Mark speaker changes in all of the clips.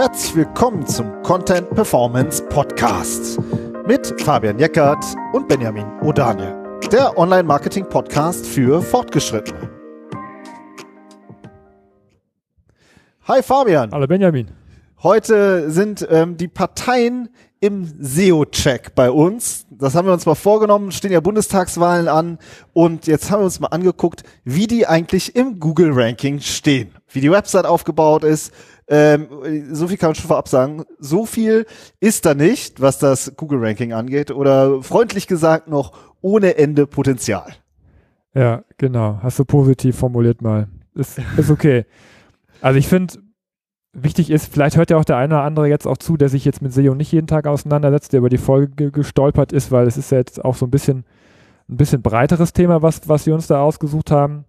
Speaker 1: Herzlich willkommen zum Content Performance Podcast mit Fabian Jeckert und Benjamin Odaniel, der Online-Marketing-Podcast für Fortgeschrittene. Hi Fabian.
Speaker 2: Hallo Benjamin.
Speaker 1: Heute sind ähm, die Parteien im SEO-Check bei uns. Das haben wir uns mal vorgenommen, stehen ja Bundestagswahlen an und jetzt haben wir uns mal angeguckt, wie die eigentlich im Google-Ranking stehen, wie die Website aufgebaut ist. Ähm, so viel kann man schon vorab sagen. So viel ist da nicht, was das Google-Ranking angeht oder freundlich gesagt noch ohne Ende Potenzial.
Speaker 2: Ja, genau. Hast du positiv formuliert mal. Ist, ist okay. Also ich finde, wichtig ist, vielleicht hört ja auch der eine oder andere jetzt auch zu, der sich jetzt mit SEO nicht jeden Tag auseinandersetzt, der über die Folge gestolpert ist, weil es ist ja jetzt auch so ein bisschen ein bisschen breiteres Thema, was, was wir uns da ausgesucht haben.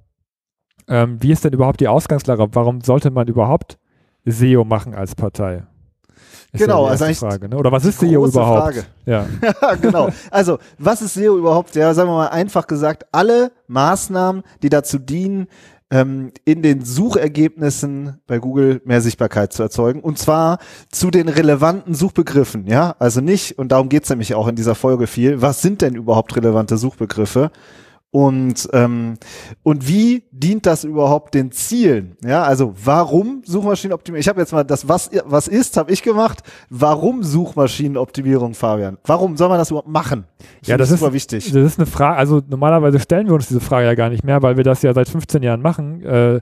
Speaker 2: Ähm, wie ist denn überhaupt die Ausgangslage? Warum sollte man überhaupt SEO machen als Partei?
Speaker 1: Ist genau,
Speaker 2: ja
Speaker 1: also eigentlich
Speaker 2: Frage, ne? Oder was ist SEO überhaupt?
Speaker 1: Frage.
Speaker 2: Ja.
Speaker 1: ja, genau. Also, was ist SEO überhaupt? Ja, sagen wir mal einfach gesagt, alle Maßnahmen, die dazu dienen, ähm, in den Suchergebnissen bei Google mehr Sichtbarkeit zu erzeugen. Und zwar zu den relevanten Suchbegriffen, ja. Also nicht, und darum geht's nämlich auch in dieser Folge viel, was sind denn überhaupt relevante Suchbegriffe? Und, ähm, und wie dient das überhaupt den Zielen? Ja, also warum Suchmaschinenoptimierung? Ich habe jetzt mal das, was, was ist, habe ich gemacht. Warum Suchmaschinenoptimierung, Fabian? Warum soll man das überhaupt machen?
Speaker 2: Das ja, das ist super wichtig. Das ist eine Frage, also normalerweise stellen wir uns diese Frage ja gar nicht mehr, weil wir das ja seit 15 Jahren machen. Äh,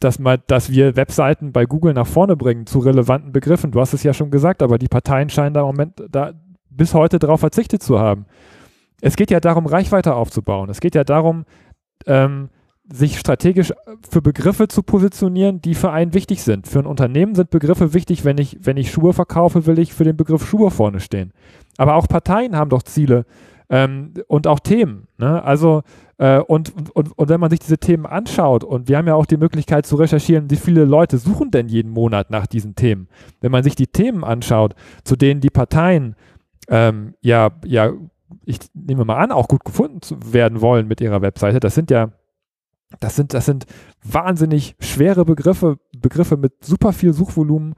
Speaker 2: dass, mal, dass wir Webseiten bei Google nach vorne bringen zu relevanten Begriffen. Du hast es ja schon gesagt, aber die Parteien scheinen da im Moment da bis heute darauf verzichtet zu haben es geht ja darum, Reichweite aufzubauen. Es geht ja darum, ähm, sich strategisch für Begriffe zu positionieren, die für einen wichtig sind. Für ein Unternehmen sind Begriffe wichtig, wenn ich, wenn ich Schuhe verkaufe, will ich für den Begriff Schuhe vorne stehen. Aber auch Parteien haben doch Ziele ähm, und auch Themen. Ne? Also äh, und, und, und wenn man sich diese Themen anschaut, und wir haben ja auch die Möglichkeit zu recherchieren, wie viele Leute suchen denn jeden Monat nach diesen Themen. Wenn man sich die Themen anschaut, zu denen die Parteien ähm, ja, ja ich nehme mal an, auch gut gefunden zu werden wollen mit ihrer Webseite. Das sind ja, das sind, das sind wahnsinnig schwere Begriffe, Begriffe mit super viel Suchvolumen,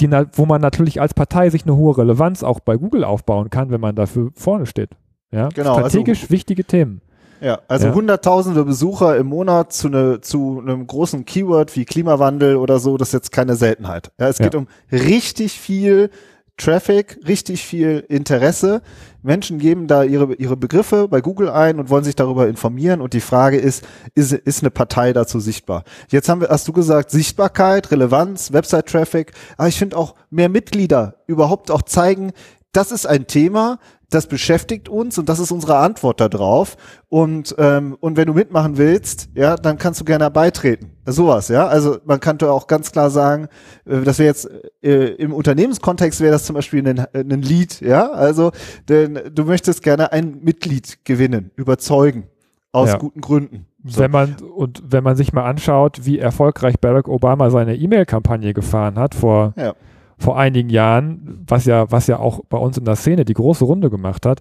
Speaker 2: die, wo man natürlich als Partei sich eine hohe Relevanz auch bei Google aufbauen kann, wenn man dafür vorne steht. Ja,
Speaker 1: genau,
Speaker 2: also strategisch also, wichtige Themen.
Speaker 1: Ja, also ja. hunderttausende Besucher im Monat zu, ne, zu einem großen Keyword wie Klimawandel oder so, das ist jetzt keine Seltenheit. Ja, es geht ja. um richtig viel Traffic, richtig viel Interesse. Menschen geben da ihre, ihre Begriffe bei Google ein und wollen sich darüber informieren. Und die Frage ist, ist, ist eine Partei dazu sichtbar? Jetzt haben wir, hast du gesagt, Sichtbarkeit, Relevanz, Website-Traffic. Aber ich finde auch mehr Mitglieder überhaupt auch zeigen, das ist ein Thema, das beschäftigt uns und das ist unsere Antwort darauf. Und, ähm, und wenn du mitmachen willst, ja, dann kannst du gerne beitreten. Sowas, ja. Also man könnte auch ganz klar sagen, äh, das wäre jetzt äh, im Unternehmenskontext wäre das zum Beispiel ein, ein Lied, ja. Also denn du möchtest gerne ein Mitglied gewinnen, überzeugen, aus ja. guten Gründen.
Speaker 2: So. Wenn man und wenn man sich mal anschaut, wie erfolgreich Barack Obama seine E-Mail-Kampagne gefahren hat vor ja vor einigen Jahren, was ja, was ja auch bei uns in der Szene die große Runde gemacht hat,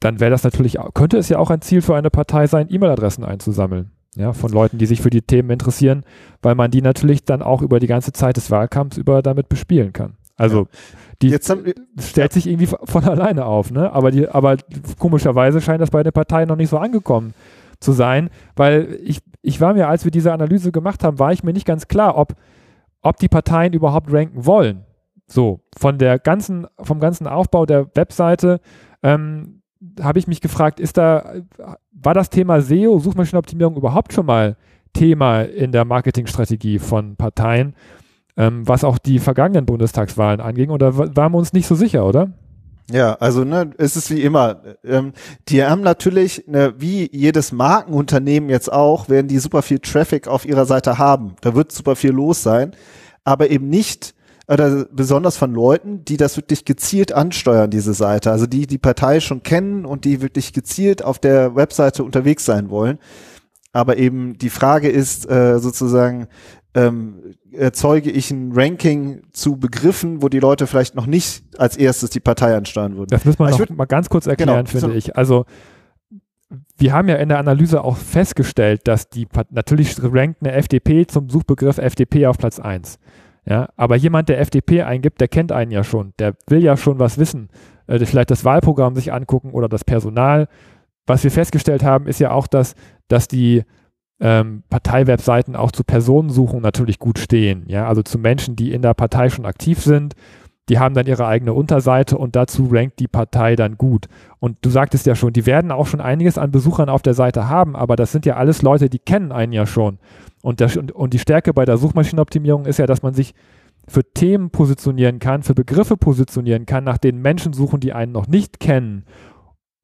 Speaker 2: dann wäre das natürlich, könnte es ja auch ein Ziel für eine Partei sein, E-Mail-Adressen einzusammeln. Ja, von Leuten, die sich für die Themen interessieren, weil man die natürlich dann auch über die ganze Zeit des Wahlkampfs über damit bespielen kann. Also, die Jetzt haben, stellt sich irgendwie von alleine auf, ne? Aber die, aber komischerweise scheint das bei den Parteien noch nicht so angekommen zu sein, weil ich, ich war mir, als wir diese Analyse gemacht haben, war ich mir nicht ganz klar, ob ob die Parteien überhaupt ranken wollen. So, von der ganzen, vom ganzen Aufbau der Webseite ähm, habe ich mich gefragt, ist da, war das Thema SEO, Suchmaschinenoptimierung überhaupt schon mal Thema in der Marketingstrategie von Parteien, ähm, was auch die vergangenen Bundestagswahlen anging? Oder waren wir uns nicht so sicher, oder?
Speaker 1: Ja, also ne, es ist wie immer. Ähm, die haben natürlich, ne, wie jedes Markenunternehmen jetzt auch, werden die super viel Traffic auf ihrer Seite haben. Da wird super viel los sein, aber eben nicht oder besonders von Leuten, die das wirklich gezielt ansteuern, diese Seite. Also die die Partei schon kennen und die wirklich gezielt auf der Webseite unterwegs sein wollen. Aber eben die Frage ist äh, sozusagen, ähm, erzeuge ich ein Ranking zu Begriffen, wo die Leute vielleicht noch nicht als erstes die Partei ansteuern würden.
Speaker 2: Das muss man noch mal ganz kurz erklären, genau, finde so ich. Also wir haben ja in der Analyse auch festgestellt, dass die natürlich rankt eine FDP zum Suchbegriff FDP auf Platz 1. Ja, aber jemand, der FDP eingibt, der kennt einen ja schon. Der will ja schon was wissen. Äh, vielleicht das Wahlprogramm sich angucken oder das Personal. Was wir festgestellt haben, ist ja auch, dass, dass die ähm, Parteiwebseiten auch zu Personensuchungen natürlich gut stehen. Ja, also zu Menschen, die in der Partei schon aktiv sind. Die haben dann ihre eigene Unterseite und dazu rankt die Partei dann gut. Und du sagtest ja schon, die werden auch schon einiges an Besuchern auf der Seite haben, aber das sind ja alles Leute, die kennen einen ja schon. Und, der, und die Stärke bei der Suchmaschinenoptimierung ist ja, dass man sich für Themen positionieren kann, für Begriffe positionieren kann, nach denen Menschen suchen, die einen noch nicht kennen.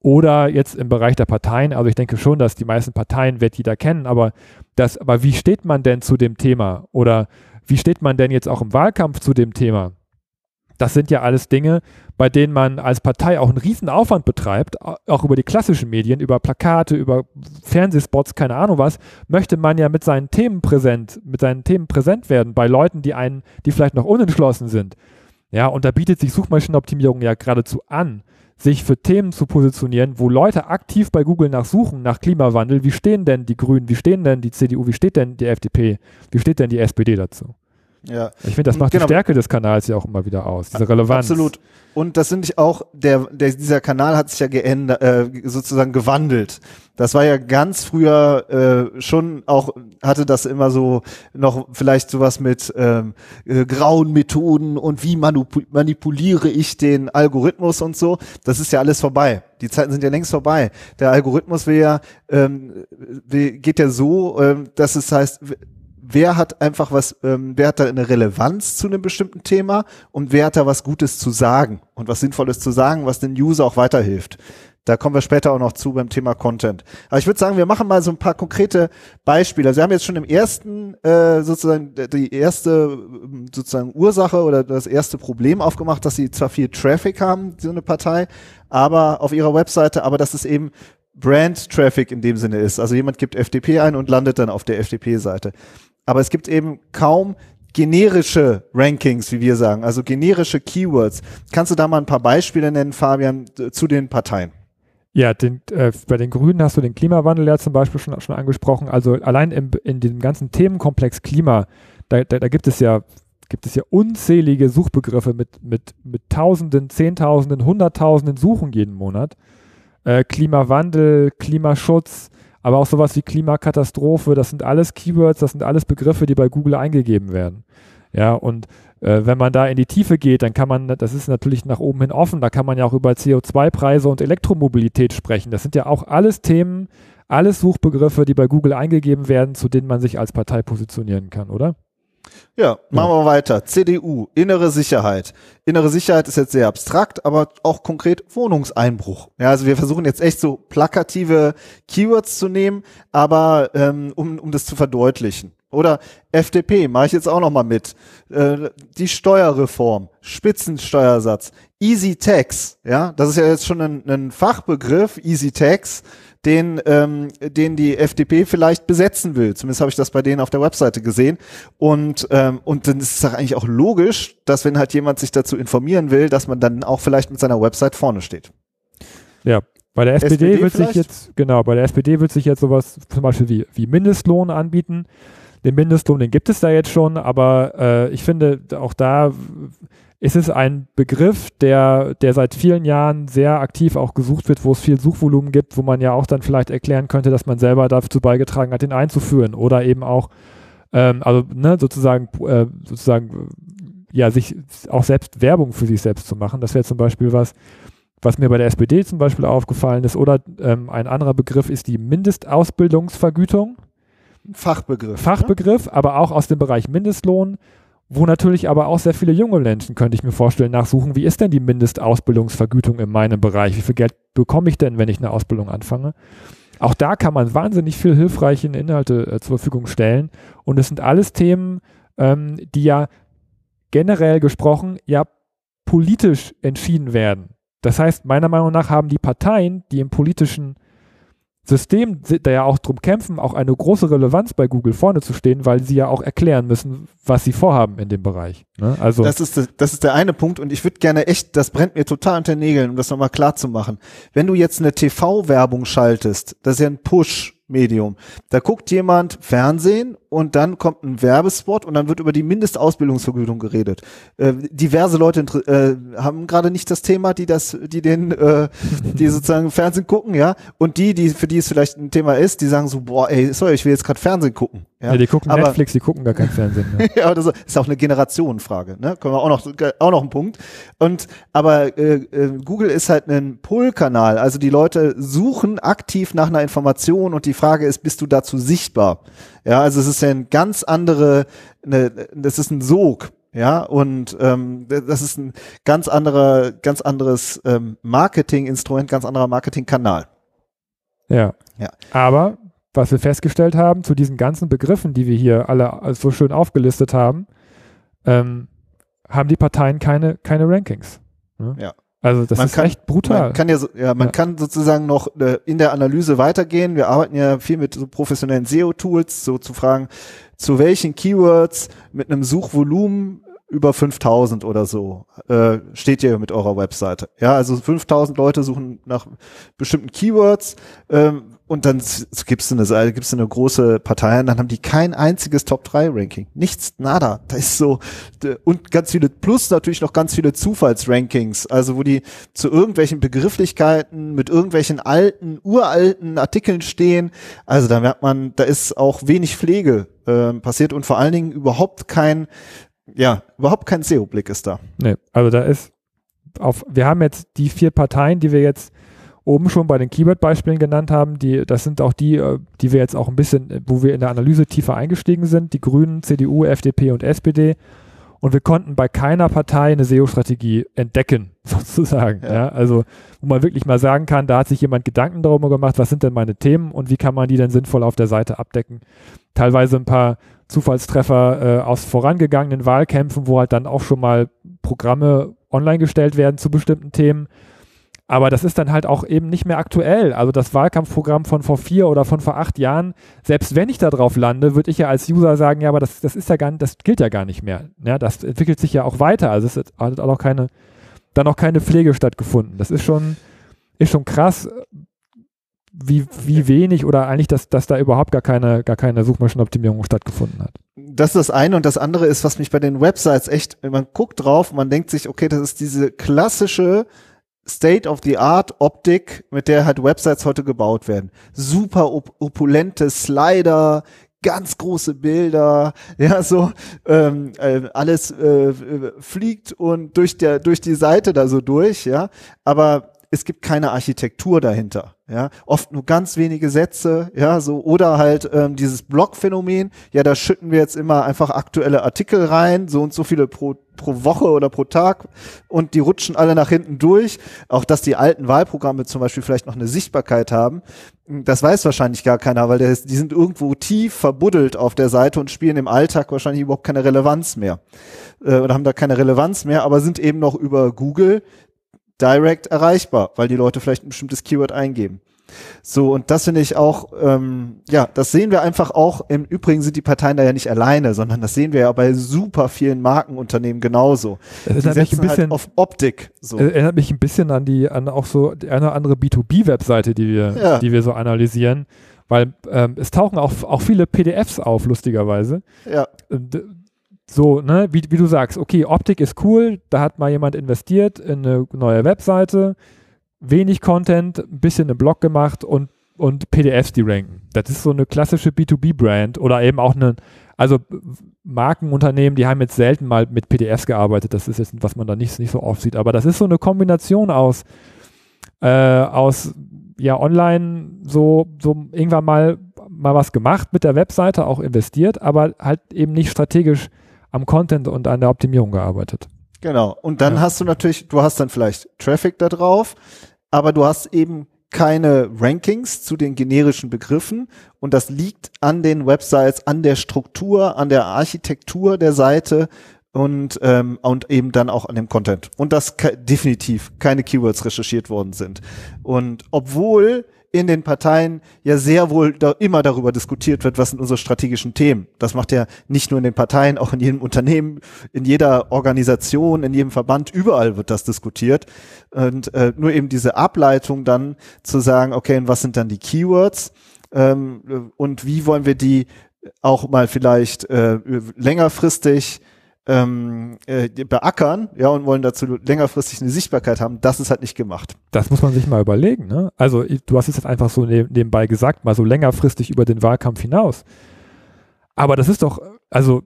Speaker 2: Oder jetzt im Bereich der Parteien, also ich denke schon, dass die meisten Parteien wird jeder kennen, aber das, aber wie steht man denn zu dem Thema? Oder wie steht man denn jetzt auch im Wahlkampf zu dem Thema? Das sind ja alles Dinge, bei denen man als Partei auch einen riesen Aufwand betreibt, auch über die klassischen Medien, über Plakate, über Fernsehspots, keine Ahnung was, möchte man ja mit seinen Themen präsent, mit seinen Themen präsent werden bei Leuten, die einen, die vielleicht noch unentschlossen sind. Ja, und da bietet sich Suchmaschinenoptimierung ja geradezu an, sich für Themen zu positionieren, wo Leute aktiv bei Google nachsuchen nach Klimawandel. Wie stehen denn die Grünen? Wie stehen denn die CDU? Wie steht denn die FDP? Wie steht denn die SPD dazu?
Speaker 1: Ja.
Speaker 2: Ich finde, das macht genau. die Stärke des Kanals ja auch immer wieder aus, diese Relevanz.
Speaker 1: Absolut. Und das finde ich auch, der, der, dieser Kanal hat sich ja geändert, äh, sozusagen gewandelt. Das war ja ganz früher äh, schon auch, hatte das immer so noch vielleicht sowas mit ähm, äh, grauen Methoden und wie manipuliere ich den Algorithmus und so. Das ist ja alles vorbei. Die Zeiten sind ja längst vorbei. Der Algorithmus will ja, ähm, will, geht ja so, ähm, dass es heißt, wer hat einfach was, ähm, wer hat da eine Relevanz zu einem bestimmten Thema und wer hat da was Gutes zu sagen und was Sinnvolles zu sagen, was den User auch weiterhilft. Da kommen wir später auch noch zu beim Thema Content. Aber ich würde sagen, wir machen mal so ein paar konkrete Beispiele. Also wir haben jetzt schon im ersten äh, sozusagen die erste sozusagen Ursache oder das erste Problem aufgemacht, dass sie zwar viel Traffic haben, so eine Partei, aber auf ihrer Webseite, aber dass es eben Brand Traffic in dem Sinne ist. Also jemand gibt FDP ein und landet dann auf der FDP-Seite aber es gibt eben kaum generische Rankings, wie wir sagen, also generische Keywords. Kannst du da mal ein paar Beispiele nennen, Fabian, zu den Parteien?
Speaker 2: Ja, den, äh, bei den Grünen hast du den Klimawandel ja zum Beispiel schon, schon angesprochen. Also allein im, in diesem ganzen Themenkomplex Klima, da, da, da gibt es ja gibt es ja unzählige Suchbegriffe mit, mit, mit Tausenden, Zehntausenden, Hunderttausenden Suchen jeden Monat. Äh, Klimawandel, Klimaschutz, aber auch sowas wie Klimakatastrophe, das sind alles Keywords, das sind alles Begriffe, die bei Google eingegeben werden. Ja, und äh, wenn man da in die Tiefe geht, dann kann man, das ist natürlich nach oben hin offen, da kann man ja auch über CO2-Preise und Elektromobilität sprechen. Das sind ja auch alles Themen, alles Suchbegriffe, die bei Google eingegeben werden, zu denen man sich als Partei positionieren kann, oder?
Speaker 1: Ja, machen wir weiter. CDU, innere Sicherheit. Innere Sicherheit ist jetzt sehr abstrakt, aber auch konkret Wohnungseinbruch. Ja, also wir versuchen jetzt echt so plakative Keywords zu nehmen, aber ähm, um, um das zu verdeutlichen. Oder FDP, mache ich jetzt auch noch mal mit. Äh, die Steuerreform, Spitzensteuersatz, Easy Tax, ja, das ist ja jetzt schon ein, ein Fachbegriff, Easy Tax den, ähm, den die FDP vielleicht besetzen will. Zumindest habe ich das bei denen auf der Webseite gesehen. Und, ähm, und dann ist es eigentlich auch logisch, dass wenn halt jemand sich dazu informieren will, dass man dann auch vielleicht mit seiner Website vorne steht.
Speaker 2: Ja, bei der SPD, SPD wird vielleicht? sich jetzt, genau, bei der SPD wird sich jetzt sowas zum Beispiel wie, wie Mindestlohn anbieten. Den Mindestlohn, den gibt es da jetzt schon, aber äh, ich finde, auch da ist es ein Begriff, der, der seit vielen Jahren sehr aktiv auch gesucht wird, wo es viel Suchvolumen gibt, wo man ja auch dann vielleicht erklären könnte, dass man selber dazu beigetragen hat, den einzuführen oder eben auch, ähm, also ne, sozusagen, äh, sozusagen, ja, sich auch selbst Werbung für sich selbst zu machen. Das wäre zum Beispiel was, was mir bei der SPD zum Beispiel aufgefallen ist. Oder ähm, ein anderer Begriff ist die Mindestausbildungsvergütung.
Speaker 1: Fachbegriff.
Speaker 2: Fachbegriff, ne? aber auch aus dem Bereich Mindestlohn wo natürlich aber auch sehr viele junge Menschen, könnte ich mir vorstellen, nachsuchen, wie ist denn die Mindestausbildungsvergütung in meinem Bereich? Wie viel Geld bekomme ich denn, wenn ich eine Ausbildung anfange? Auch da kann man wahnsinnig viel hilfreiche Inhalte äh, zur Verfügung stellen. Und es sind alles Themen, ähm, die ja generell gesprochen ja politisch entschieden werden. Das heißt, meiner Meinung nach haben die Parteien, die im politischen System da ja auch drum kämpfen, auch eine große Relevanz bei Google vorne zu stehen, weil sie ja auch erklären müssen, was sie vorhaben in dem Bereich. Ne? Also
Speaker 1: das ist, das ist der eine Punkt und ich würde gerne echt, das brennt mir total unter den Nägeln, um das nochmal klar zu machen. Wenn du jetzt eine TV-Werbung schaltest, das ist ja ein Push, Medium. Da guckt jemand Fernsehen und dann kommt ein Werbespot und dann wird über die Mindestausbildungsvergütung geredet. Äh, diverse Leute äh, haben gerade nicht das Thema, die das, die den, äh, die sozusagen Fernsehen gucken, ja. Und die, die für die es vielleicht ein Thema ist, die sagen so, boah, ey, sorry, ich will jetzt gerade Fernsehen gucken.
Speaker 2: Ja, ja die gucken aber, Netflix, die gucken gar kein Fernsehen.
Speaker 1: Ja, aber das ist auch eine Generationenfrage. Ne? Können wir auch noch, auch noch ein Punkt. Und aber äh, äh, Google ist halt ein Pull-Kanal, also die Leute suchen aktiv nach einer Information und die Frage ist, bist du dazu sichtbar? Ja, also es ist ja ein ganz andere, eine, das ist ein Sog. Ja, und ähm, das ist ein ganz anderer, ganz anderes ähm, Marketinginstrument, ganz anderer Marketingkanal.
Speaker 2: Ja. ja. Aber was wir festgestellt haben, zu diesen ganzen Begriffen, die wir hier alle so schön aufgelistet haben, ähm, haben die Parteien keine, keine Rankings.
Speaker 1: Ne? Ja.
Speaker 2: Also das man ist kann, echt brutal.
Speaker 1: Man kann ja, so, ja, man ja. kann sozusagen noch äh, in der Analyse weitergehen. Wir arbeiten ja viel mit so professionellen SEO-Tools, so zu fragen, zu welchen Keywords mit einem Suchvolumen über 5000 oder so äh, steht ihr mit eurer Webseite. Ja, also 5000 Leute suchen nach bestimmten Keywords. Ähm, und dann gibst du eine, gibst du eine große Partei und dann haben die kein einziges Top 3 Ranking. Nichts, nada. Da ist so, und ganz viele, plus natürlich noch ganz viele Zufallsrankings, also wo die zu irgendwelchen Begrifflichkeiten mit irgendwelchen alten, uralten Artikeln stehen. Also da merkt man, da ist auch wenig Pflege äh, passiert und vor allen Dingen überhaupt kein, ja, überhaupt kein SEO-Blick ist da.
Speaker 2: Nee, also da ist auf, wir haben jetzt die vier Parteien, die wir jetzt oben schon bei den Keyword-Beispielen genannt haben, die, das sind auch die, äh, die wir jetzt auch ein bisschen, wo wir in der Analyse tiefer eingestiegen sind, die Grünen, CDU, FDP und SPD. Und wir konnten bei keiner Partei eine SEO-Strategie entdecken, sozusagen. Ja. ja. also, wo man wirklich mal sagen kann, da hat sich jemand Gedanken darüber gemacht, was sind denn meine Themen und wie kann man die denn sinnvoll auf der Seite abdecken. Teilweise ein paar Zufallstreffer äh, aus vorangegangenen Wahlkämpfen, wo halt dann auch schon mal Programme online gestellt werden zu bestimmten Themen aber das ist dann halt auch eben nicht mehr aktuell. Also das Wahlkampfprogramm von vor vier oder von vor acht Jahren, selbst wenn ich da drauf lande, würde ich ja als User sagen, ja, aber das, das ist ja gar das gilt ja gar nicht mehr. Ja, das entwickelt sich ja auch weiter. Also es hat auch keine, da noch keine Pflege stattgefunden. Das ist schon, ist schon krass, wie, wie wenig oder eigentlich, dass, dass da überhaupt gar keine, gar keine Suchmaschinenoptimierung stattgefunden hat.
Speaker 1: Das ist das eine und das andere ist, was mich bei den Websites echt, man guckt drauf, man denkt sich, okay, das ist diese klassische State-of-the-Art-Optik, mit der halt Websites heute gebaut werden. Super op opulente Slider, ganz große Bilder, ja, so ähm, äh, alles äh, fliegt und durch der durch die Seite da so durch, ja, aber es gibt keine Architektur dahinter ja, oft nur ganz wenige Sätze, ja, so, oder halt ähm, dieses Blog-Phänomen, ja, da schütten wir jetzt immer einfach aktuelle Artikel rein, so und so viele pro, pro Woche oder pro Tag und die rutschen alle nach hinten durch. Auch dass die alten Wahlprogramme zum Beispiel vielleicht noch eine Sichtbarkeit haben, das weiß wahrscheinlich gar keiner, weil der, die sind irgendwo tief verbuddelt auf der Seite und spielen im Alltag wahrscheinlich überhaupt keine Relevanz mehr. Äh, oder haben da keine Relevanz mehr, aber sind eben noch über Google direct erreichbar, weil die Leute vielleicht ein bestimmtes Keyword eingeben. So, und das finde ich auch, ähm, ja, das sehen wir einfach auch. Im Übrigen sind die Parteien da ja nicht alleine, sondern das sehen wir ja bei super vielen Markenunternehmen genauso.
Speaker 2: Das erinnert mich ein halt bisschen
Speaker 1: halt auf Optik.
Speaker 2: So. Erinnert mich ein bisschen an die, an auch so die eine oder andere B2B-Webseite, die wir, ja. die wir so analysieren, weil ähm, es tauchen auch, auch viele PDFs auf, lustigerweise.
Speaker 1: Ja.
Speaker 2: So, ne, wie, wie du sagst, okay, Optik ist cool, da hat mal jemand investiert in eine neue Webseite, wenig Content, ein bisschen einen Blog gemacht und, und PDFs, die ranken. Das ist so eine klassische B2B-Brand oder eben auch eine, also Markenunternehmen, die haben jetzt selten mal mit PDFs gearbeitet, das ist jetzt, was man da nicht, nicht so oft sieht, aber das ist so eine Kombination aus, äh, aus, ja, online so, so irgendwann mal, mal was gemacht mit der Webseite, auch investiert, aber halt eben nicht strategisch am Content und an der Optimierung gearbeitet.
Speaker 1: Genau. Und dann ja. hast du natürlich, du hast dann vielleicht Traffic da drauf, aber du hast eben keine Rankings zu den generischen Begriffen und das liegt an den Websites, an der Struktur, an der Architektur der Seite und, ähm, und eben dann auch an dem Content. Und dass definitiv keine Keywords recherchiert worden sind. Und obwohl in den Parteien ja sehr wohl da immer darüber diskutiert wird, was sind unsere strategischen Themen. Das macht ja nicht nur in den Parteien, auch in jedem Unternehmen, in jeder Organisation, in jedem Verband, überall wird das diskutiert. Und äh, nur eben diese Ableitung dann zu sagen, okay, und was sind dann die Keywords ähm, und wie wollen wir die auch mal vielleicht äh, längerfristig ähm, äh, beackern, ja, und wollen dazu längerfristig eine Sichtbarkeit haben, das ist halt nicht gemacht.
Speaker 2: Das muss man sich mal überlegen, ne? Also du hast es jetzt einfach so nebenbei gesagt, mal so längerfristig über den Wahlkampf hinaus. Aber das ist doch, also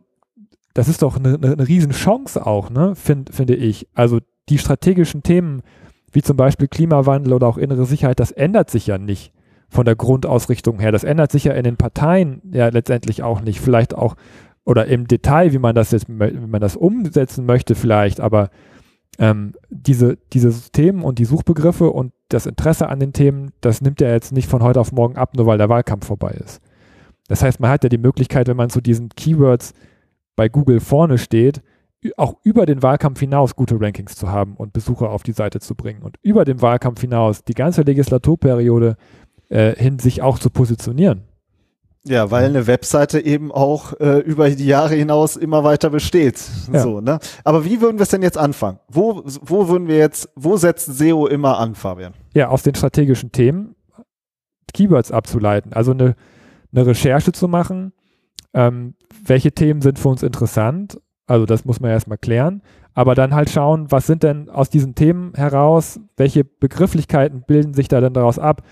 Speaker 2: das ist doch eine, eine, eine Riesenchance auch, ne, Find, finde ich. Also die strategischen Themen, wie zum Beispiel Klimawandel oder auch innere Sicherheit, das ändert sich ja nicht von der Grundausrichtung her. Das ändert sich ja in den Parteien ja letztendlich auch nicht. Vielleicht auch oder im Detail, wie man das jetzt, wie man das umsetzen möchte, vielleicht, aber ähm, diese, diese Themen und die Suchbegriffe und das Interesse an den Themen, das nimmt ja jetzt nicht von heute auf morgen ab, nur weil der Wahlkampf vorbei ist. Das heißt, man hat ja die Möglichkeit, wenn man zu diesen Keywords bei Google vorne steht, auch über den Wahlkampf hinaus gute Rankings zu haben und Besucher auf die Seite zu bringen und über den Wahlkampf hinaus die ganze Legislaturperiode äh, hin sich auch zu positionieren.
Speaker 1: Ja, weil eine Webseite eben auch äh, über die Jahre hinaus immer weiter besteht. Ja. So, ne? Aber wie würden wir es denn jetzt anfangen? Wo, wo würden wir jetzt, wo setzt SEO immer an, Fabian?
Speaker 2: Ja, aus den strategischen Themen Keywords abzuleiten. Also eine, eine Recherche zu machen, ähm, welche Themen sind für uns interessant. Also das muss man erstmal klären. Aber dann halt schauen, was sind denn aus diesen Themen heraus, welche Begrifflichkeiten bilden sich da denn daraus ab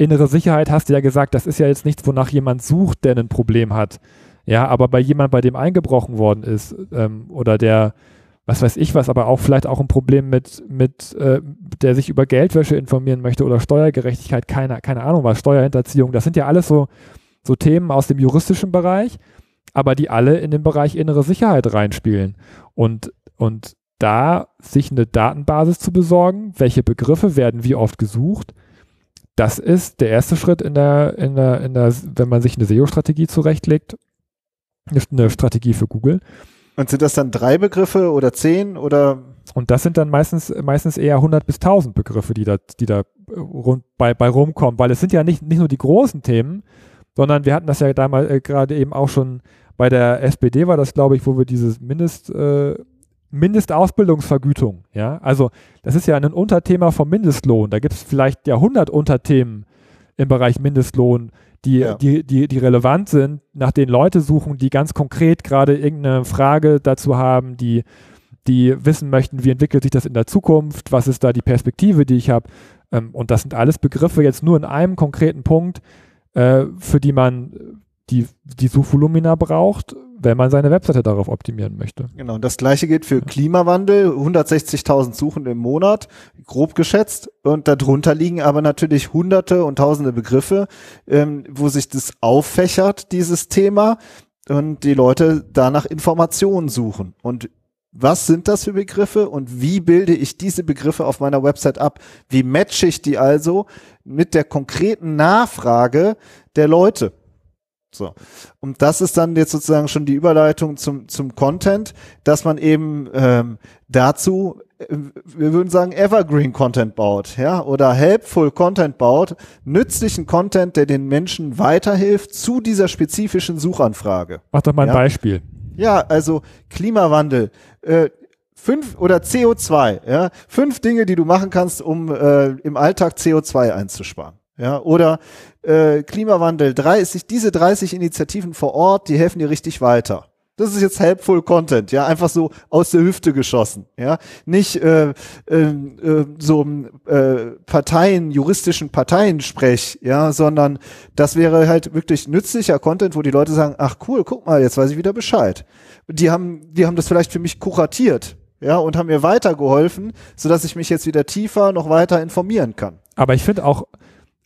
Speaker 2: innere Sicherheit hast du ja gesagt, das ist ja jetzt nichts, wonach jemand sucht, der ein Problem hat. Ja, aber bei jemand, bei dem eingebrochen worden ist ähm, oder der, was weiß ich was, aber auch vielleicht auch ein Problem mit, mit äh, der sich über Geldwäsche informieren möchte oder Steuergerechtigkeit, keine, keine Ahnung was, Steuerhinterziehung, das sind ja alles so, so Themen aus dem juristischen Bereich, aber die alle in den Bereich innere Sicherheit reinspielen. Und, und da sich eine Datenbasis zu besorgen, welche Begriffe werden wie oft gesucht, das ist der erste Schritt in der, in der, in der, wenn man sich eine SEO-Strategie zurechtlegt, eine Strategie für Google.
Speaker 1: Und sind das dann drei Begriffe oder zehn oder?
Speaker 2: Und das sind dann meistens, meistens eher 100 bis 1000 Begriffe, die da, die da rund bei, bei rumkommen, weil es sind ja nicht, nicht nur die großen Themen, sondern wir hatten das ja damals äh, gerade eben auch schon bei der SPD war das, glaube ich, wo wir dieses Mindest, äh, Mindestausbildungsvergütung, ja, also das ist ja ein Unterthema vom Mindestlohn. Da gibt es vielleicht ja 100 Unterthemen im Bereich Mindestlohn, die, ja. die, die, die relevant sind, nach denen Leute suchen, die ganz konkret gerade irgendeine Frage dazu haben, die, die wissen möchten, wie entwickelt sich das in der Zukunft, was ist da die Perspektive, die ich habe. Ähm, und das sind alles Begriffe jetzt nur in einem konkreten Punkt, äh, für die man die, die Suchvolumina braucht, wenn man seine Webseite darauf optimieren möchte.
Speaker 1: Genau, und das gleiche gilt für Klimawandel, 160.000 Suchen im Monat, grob geschätzt, und darunter liegen aber natürlich hunderte und tausende Begriffe, ähm, wo sich das auffächert, dieses Thema, und die Leute danach Informationen suchen. Und was sind das für Begriffe und wie bilde ich diese Begriffe auf meiner Website ab? Wie matche ich die also mit der konkreten Nachfrage der Leute? So. Und das ist dann jetzt sozusagen schon die Überleitung zum, zum Content, dass man eben ähm, dazu, äh, wir würden sagen, Evergreen Content baut, ja, oder Helpful Content baut, nützlichen Content, der den Menschen weiterhilft zu dieser spezifischen Suchanfrage.
Speaker 2: Mach doch mal ein
Speaker 1: ja?
Speaker 2: Beispiel.
Speaker 1: Ja, also Klimawandel, äh, fünf oder CO2, ja, fünf Dinge, die du machen kannst, um äh, im Alltag CO2 einzusparen. Ja, oder äh, Klimawandel 30, diese 30 Initiativen vor Ort, die helfen dir richtig weiter. Das ist jetzt helpful Content, ja, einfach so aus der Hüfte geschossen, ja, nicht äh, äh, äh, so äh, Parteien, juristischen Parteiensprech, ja, sondern das wäre halt wirklich nützlicher Content, wo die Leute sagen, ach cool, guck mal, jetzt weiß ich wieder Bescheid. Die haben, die haben das vielleicht für mich kuratiert, ja, und haben mir weitergeholfen, so dass ich mich jetzt wieder tiefer noch weiter informieren kann.
Speaker 2: Aber ich finde auch,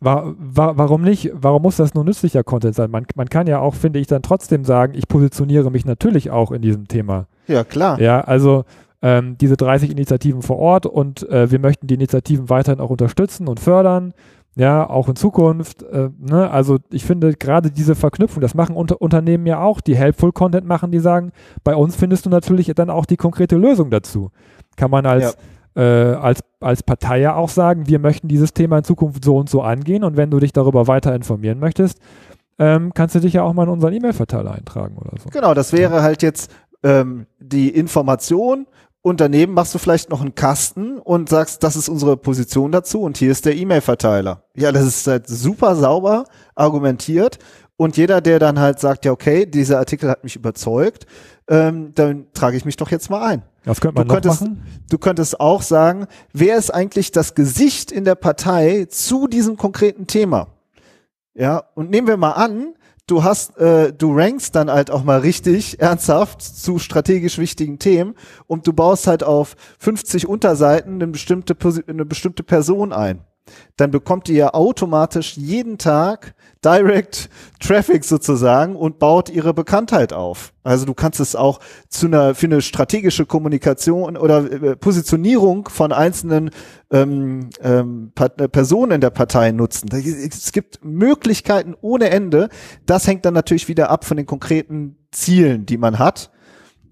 Speaker 2: war, war, warum nicht? Warum muss das nur nützlicher Content sein? Man, man kann ja auch, finde ich, dann trotzdem sagen, ich positioniere mich natürlich auch in diesem Thema.
Speaker 1: Ja, klar.
Speaker 2: Ja, also ähm, diese 30 Initiativen vor Ort und äh, wir möchten die Initiativen weiterhin auch unterstützen und fördern. Ja, auch in Zukunft. Äh, ne? Also ich finde gerade diese Verknüpfung, das machen unter Unternehmen ja auch, die Helpful Content machen, die sagen, bei uns findest du natürlich dann auch die konkrete Lösung dazu. Kann man als ja äh, als, als Partei ja auch sagen, wir möchten dieses Thema in Zukunft so und so angehen und wenn du dich darüber weiter informieren möchtest, ähm, kannst du dich ja auch mal in unseren E-Mail-Verteiler eintragen oder so.
Speaker 1: Genau, das wäre halt jetzt ähm, die Information und daneben machst du vielleicht noch einen Kasten und sagst, das ist unsere Position dazu und hier ist der E-Mail-Verteiler. Ja, das ist halt super sauber argumentiert Und jeder, der dann halt sagt, ja, okay, dieser Artikel hat mich überzeugt, ähm, dann trage ich mich doch jetzt mal ein.
Speaker 2: Das könnte man
Speaker 1: du könntest,
Speaker 2: machen.
Speaker 1: Du könntest auch sagen, wer ist eigentlich das Gesicht in der Partei zu diesem konkreten Thema? Ja, und nehmen wir mal an, du hast, äh, du rankst dann halt auch mal richtig ernsthaft zu strategisch wichtigen Themen und du baust halt auf 50 Unterseiten eine bestimmte, eine bestimmte Person ein dann bekommt ihr ja automatisch jeden Tag Direct Traffic sozusagen und baut ihre Bekanntheit auf. Also du kannst es auch zu einer für eine strategische Kommunikation oder äh, Positionierung von einzelnen ähm, ähm, äh, Personen in der Partei nutzen. Es gibt Möglichkeiten ohne Ende. Das hängt dann natürlich wieder ab von den konkreten Zielen, die man hat,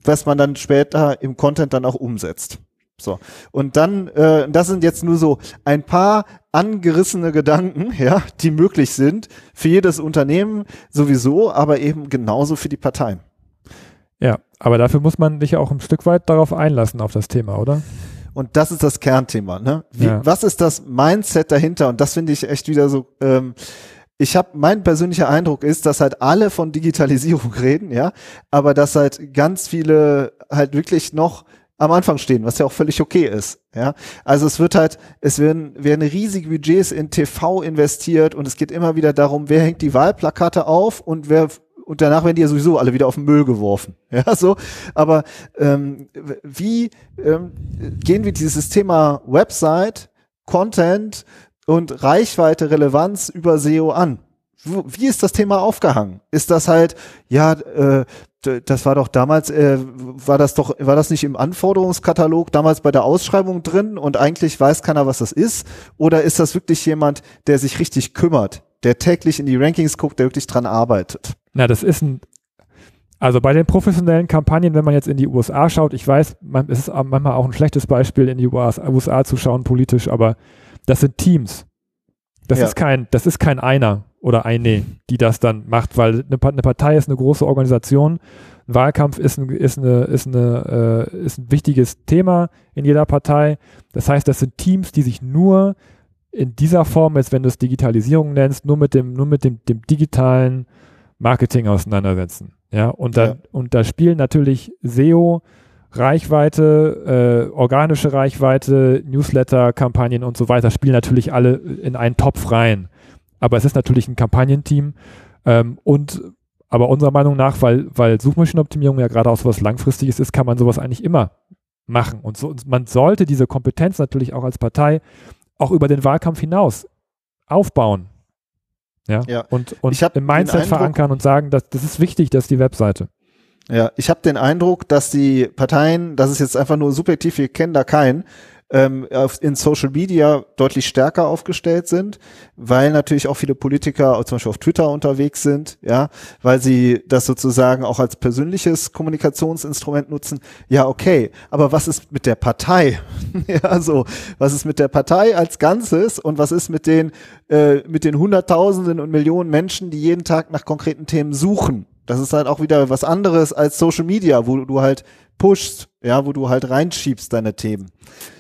Speaker 1: was man dann später im Content dann auch umsetzt. So. Und dann, äh, das sind jetzt nur so ein paar angerissene Gedanken, ja, die möglich sind für jedes Unternehmen sowieso, aber eben genauso für die Parteien.
Speaker 2: Ja, aber dafür muss man sich auch ein Stück weit darauf einlassen, auf das Thema, oder?
Speaker 1: Und das ist das Kernthema. Ne? Wie, ja. Was ist das Mindset dahinter? Und das finde ich echt wieder so. Ähm, ich habe mein persönlicher Eindruck ist, dass halt alle von Digitalisierung reden, ja, aber dass halt ganz viele halt wirklich noch am Anfang stehen, was ja auch völlig okay ist. Ja, also es wird halt, es werden, werden riesige Budgets in TV investiert und es geht immer wieder darum, wer hängt die Wahlplakate auf und wer und danach werden die ja sowieso alle wieder auf den Müll geworfen. Ja, so. Aber ähm, wie ähm, gehen wir dieses Thema Website, Content und Reichweite, Relevanz über SEO an? Wie ist das Thema aufgehangen? Ist das halt, ja, äh, das war doch damals, äh, war das doch, war das nicht im Anforderungskatalog damals bei der Ausschreibung drin und eigentlich weiß keiner, was das ist? Oder ist das wirklich jemand, der sich richtig kümmert, der täglich in die Rankings guckt, der wirklich dran arbeitet?
Speaker 2: Na, das ist ein, also bei den professionellen Kampagnen, wenn man jetzt in die USA schaut, ich weiß, man, es ist manchmal auch ein schlechtes Beispiel, in die USA, USA zu schauen politisch, aber das sind Teams. Das ja. ist kein, das ist kein einer oder eine, die das dann macht, weil eine, Partei ist eine große Organisation. Ein Wahlkampf ist ein, ist, eine, ist, eine, äh, ist ein wichtiges Thema in jeder Partei. Das heißt, das sind Teams, die sich nur in dieser Form, jetzt wenn du es Digitalisierung nennst, nur mit dem, nur mit dem, dem digitalen Marketing auseinandersetzen. Ja, und da, ja. und da spielen natürlich SEO, Reichweite, äh, organische Reichweite, Newsletter-Kampagnen und so weiter spielen natürlich alle in einen Topf rein aber es ist natürlich ein Kampagnenteam ähm, und aber unserer Meinung nach, weil, weil Suchmaschinenoptimierung ja gerade auch so was Langfristiges ist, kann man sowas eigentlich immer machen. Und, so, und man sollte diese Kompetenz natürlich auch als Partei auch über den Wahlkampf hinaus aufbauen. Ja, ja. und, und im Mindset verankern und sagen, dass, das ist wichtig, dass die Webseite.
Speaker 1: Ja, ich habe den Eindruck, dass die Parteien, das ist jetzt einfach nur subjektiv, wir kennen da keinen, ähm, in Social Media deutlich stärker aufgestellt sind, weil natürlich auch viele Politiker zum Beispiel auf Twitter unterwegs sind, ja, weil sie das sozusagen auch als persönliches Kommunikationsinstrument nutzen. Ja, okay, aber was ist mit der Partei? ja, so, was ist mit der Partei als Ganzes und was ist mit den äh, mit den Hunderttausenden und Millionen Menschen, die jeden Tag nach konkreten Themen suchen? Das ist halt auch wieder was anderes als Social Media, wo du halt pushst, ja, wo du halt reinschiebst deine Themen.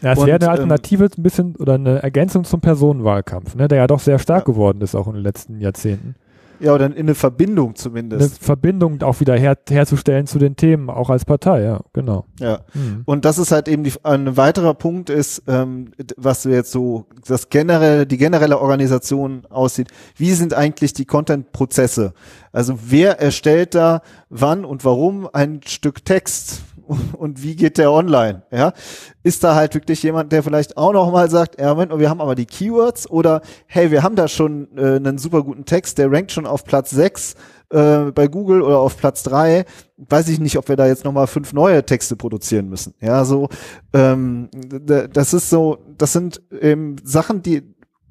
Speaker 2: Ja, es wäre eine ähm, Alternative ein bisschen oder eine Ergänzung zum Personenwahlkampf, ne, der ja doch sehr stark ja. geworden ist, auch in den letzten Jahrzehnten.
Speaker 1: Ja, oder in eine Verbindung zumindest.
Speaker 2: Eine Verbindung auch wieder her, herzustellen zu den Themen, auch als Partei, ja, genau.
Speaker 1: Ja. Mhm. Und das ist halt eben die, ein weiterer Punkt ist, ähm, was jetzt so das generelle, die generelle Organisation aussieht. Wie sind eigentlich die Content-Prozesse? Also wer erstellt da wann und warum ein Stück Text? Und wie geht der online? Ja, ist da halt wirklich jemand, der vielleicht auch noch mal sagt, ja Moment, wir haben aber die Keywords oder hey, wir haben da schon äh, einen super guten Text, der rankt schon auf Platz 6 äh, bei Google oder auf Platz 3. Weiß ich nicht, ob wir da jetzt noch mal fünf neue Texte produzieren müssen. Ja, so ähm, das ist so, das sind ähm, Sachen, die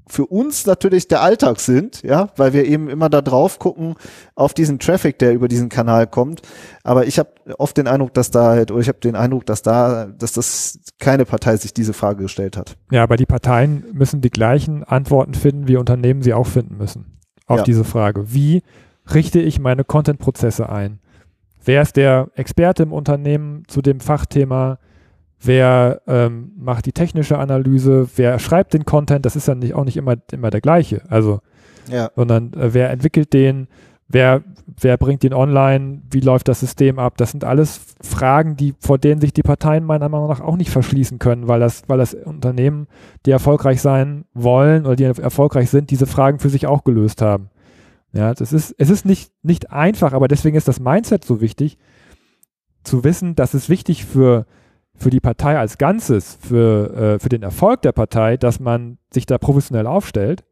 Speaker 1: für uns natürlich der Alltag sind, ja, weil wir eben immer da drauf gucken auf diesen Traffic, der über diesen Kanal kommt. Aber ich habe oft den Eindruck, dass da halt, oder ich habe den Eindruck, dass da, dass das keine Partei sich diese Frage gestellt hat.
Speaker 2: Ja, aber die Parteien müssen die gleichen Antworten finden, wie Unternehmen sie auch finden müssen auf ja. diese Frage. Wie richte ich meine Content-Prozesse ein? Wer ist der Experte im Unternehmen zu dem Fachthema? Wer ähm, macht die technische Analyse, wer schreibt den Content, das ist ja nicht, auch nicht immer, immer der gleiche. Also, ja. sondern äh, wer entwickelt den, Wer, wer bringt ihn online? Wie läuft das System ab? Das sind alles Fragen, die, vor denen sich die Parteien meiner Meinung nach auch nicht verschließen können, weil das, weil das Unternehmen, die erfolgreich sein wollen oder die erfolgreich sind, diese Fragen für sich auch gelöst haben. Ja, das ist, es ist nicht, nicht einfach, aber deswegen ist das Mindset so wichtig, zu wissen, dass es wichtig für, für die Partei als Ganzes, für, äh, für den Erfolg der Partei, dass man sich da professionell aufstellt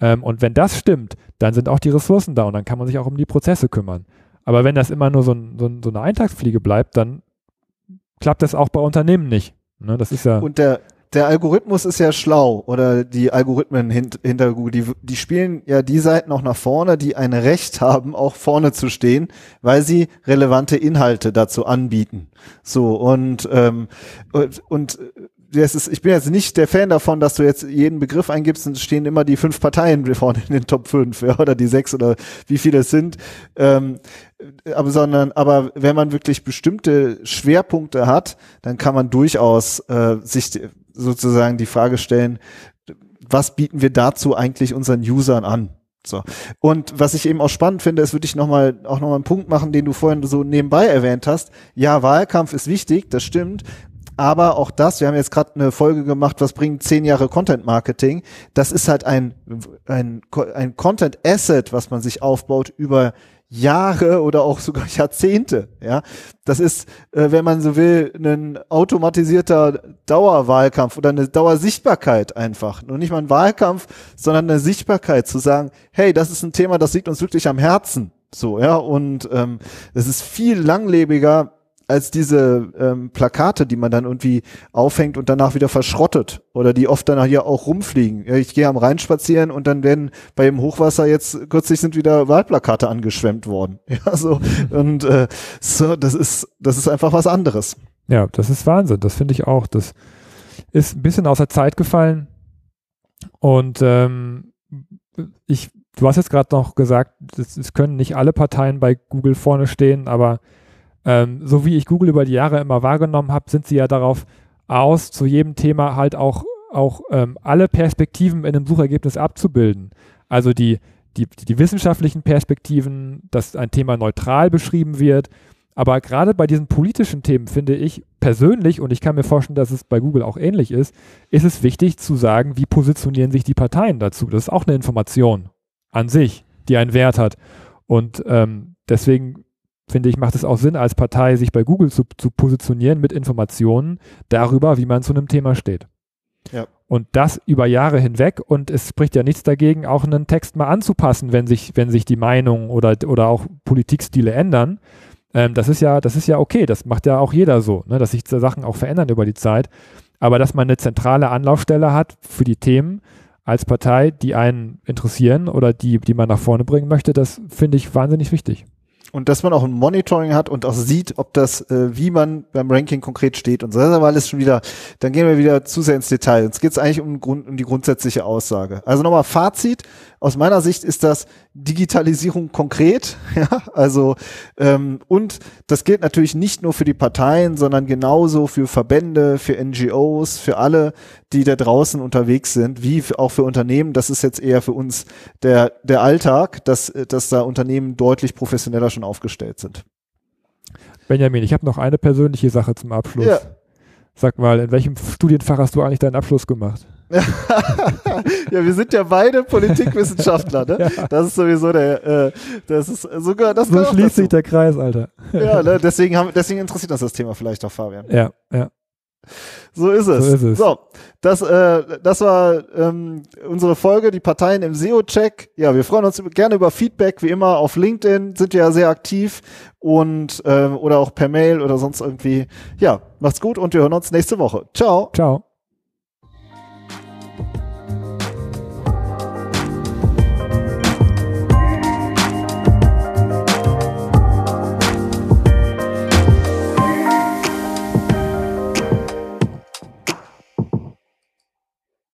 Speaker 2: ähm, und wenn das stimmt, dann sind auch die Ressourcen da und dann kann man sich auch um die Prozesse kümmern. Aber wenn das immer nur so, ein, so, ein, so eine Eintagsfliege bleibt, dann klappt das auch bei Unternehmen nicht. Ne, das ist ja.
Speaker 1: Und der, der Algorithmus ist ja schlau oder die Algorithmen hint, hinter Google, die, die spielen ja die Seiten auch nach vorne, die ein Recht haben, auch vorne zu stehen, weil sie relevante Inhalte dazu anbieten. So und ähm, und, und das ist, ich bin jetzt nicht der Fan davon, dass du jetzt jeden Begriff eingibst und stehen immer die fünf Parteien vorne in den Top 5 ja, oder die sechs oder wie viele es sind. Ähm, aber sondern, aber wenn man wirklich bestimmte Schwerpunkte hat, dann kann man durchaus äh, sich sozusagen die Frage stellen, was bieten wir dazu eigentlich unseren Usern an? So. Und was ich eben auch spannend finde, ist würde ich nochmal, auch nochmal einen Punkt machen, den du vorhin so nebenbei erwähnt hast. Ja, Wahlkampf ist wichtig, das stimmt. Aber auch das, wir haben jetzt gerade eine Folge gemacht, was bringt zehn Jahre Content Marketing? Das ist halt ein, ein, ein Content Asset, was man sich aufbaut über Jahre oder auch sogar Jahrzehnte. Ja, das ist, äh, wenn man so will, ein automatisierter Dauerwahlkampf oder eine Dauersichtbarkeit einfach. Nur nicht mal ein Wahlkampf, sondern eine Sichtbarkeit zu sagen, hey, das ist ein Thema, das liegt uns wirklich am Herzen. So, ja, und ähm, es ist viel langlebiger als diese ähm, Plakate, die man dann irgendwie aufhängt und danach wieder verschrottet oder die oft danach hier auch rumfliegen. Ja, ich gehe am Rhein spazieren und dann werden bei dem Hochwasser jetzt kürzlich sind wieder Wahlplakate angeschwemmt worden. Ja, so und äh, so, das ist das ist einfach was anderes.
Speaker 2: Ja, das ist Wahnsinn. Das finde ich auch. Das ist ein bisschen außer Zeit gefallen und ähm, ich, du hast jetzt gerade noch gesagt, es können nicht alle Parteien bei Google vorne stehen, aber ähm, so wie ich Google über die Jahre immer wahrgenommen habe, sind sie ja darauf aus, zu jedem Thema halt auch, auch ähm, alle Perspektiven in einem Suchergebnis abzubilden. Also die, die, die wissenschaftlichen Perspektiven, dass ein Thema neutral beschrieben wird. Aber gerade bei diesen politischen Themen finde ich persönlich, und ich kann mir vorstellen, dass es bei Google auch ähnlich ist, ist es wichtig zu sagen, wie positionieren sich die Parteien dazu. Das ist auch eine Information an sich, die einen Wert hat. Und ähm, deswegen finde ich, macht es auch Sinn, als Partei sich bei Google zu, zu positionieren mit Informationen darüber, wie man zu einem Thema steht. Ja. Und das über Jahre hinweg und es spricht ja nichts dagegen, auch einen Text mal anzupassen, wenn sich, wenn sich die Meinung oder, oder auch Politikstile ändern. Ähm, das ist ja, das ist ja okay, das macht ja auch jeder so, ne, dass sich Sachen auch verändern über die Zeit. Aber dass man eine zentrale Anlaufstelle hat für die Themen als Partei, die einen interessieren oder die, die man nach vorne bringen möchte, das finde ich wahnsinnig wichtig
Speaker 1: und dass man auch ein Monitoring hat und auch sieht, ob das, äh, wie man beim Ranking konkret steht und so. Das ist aber alles schon wieder, dann gehen wir wieder zu sehr ins Detail. Jetzt geht es eigentlich um, um die grundsätzliche Aussage. Also nochmal Fazit, aus meiner Sicht ist das Digitalisierung konkret, ja, also ähm, und das gilt natürlich nicht nur für die Parteien, sondern genauso für Verbände, für NGOs, für alle, die da draußen unterwegs sind, wie auch für Unternehmen. Das ist jetzt eher für uns der der Alltag, dass dass da Unternehmen deutlich professioneller schon aufgestellt sind.
Speaker 2: Benjamin, ich habe noch eine persönliche Sache zum Abschluss. Ja. Sag mal, in welchem Studienfach hast du eigentlich deinen Abschluss gemacht?
Speaker 1: ja, wir sind ja beide Politikwissenschaftler, ne? Ja. Das ist sowieso der, äh, das ist sogar, das
Speaker 2: So schließt sich der Kreis, Alter.
Speaker 1: ja, ne? deswegen haben, deswegen interessiert uns das Thema vielleicht auch, Fabian.
Speaker 2: Ja, ja.
Speaker 1: So ist es. So, ist es. so das, äh, das war ähm, unsere Folge, die Parteien im SEO-Check. Ja, wir freuen uns gerne über Feedback, wie immer auf LinkedIn sind wir ja sehr aktiv und äh, oder auch per Mail oder sonst irgendwie. Ja, macht's gut und wir hören uns nächste Woche. Ciao.
Speaker 2: Ciao.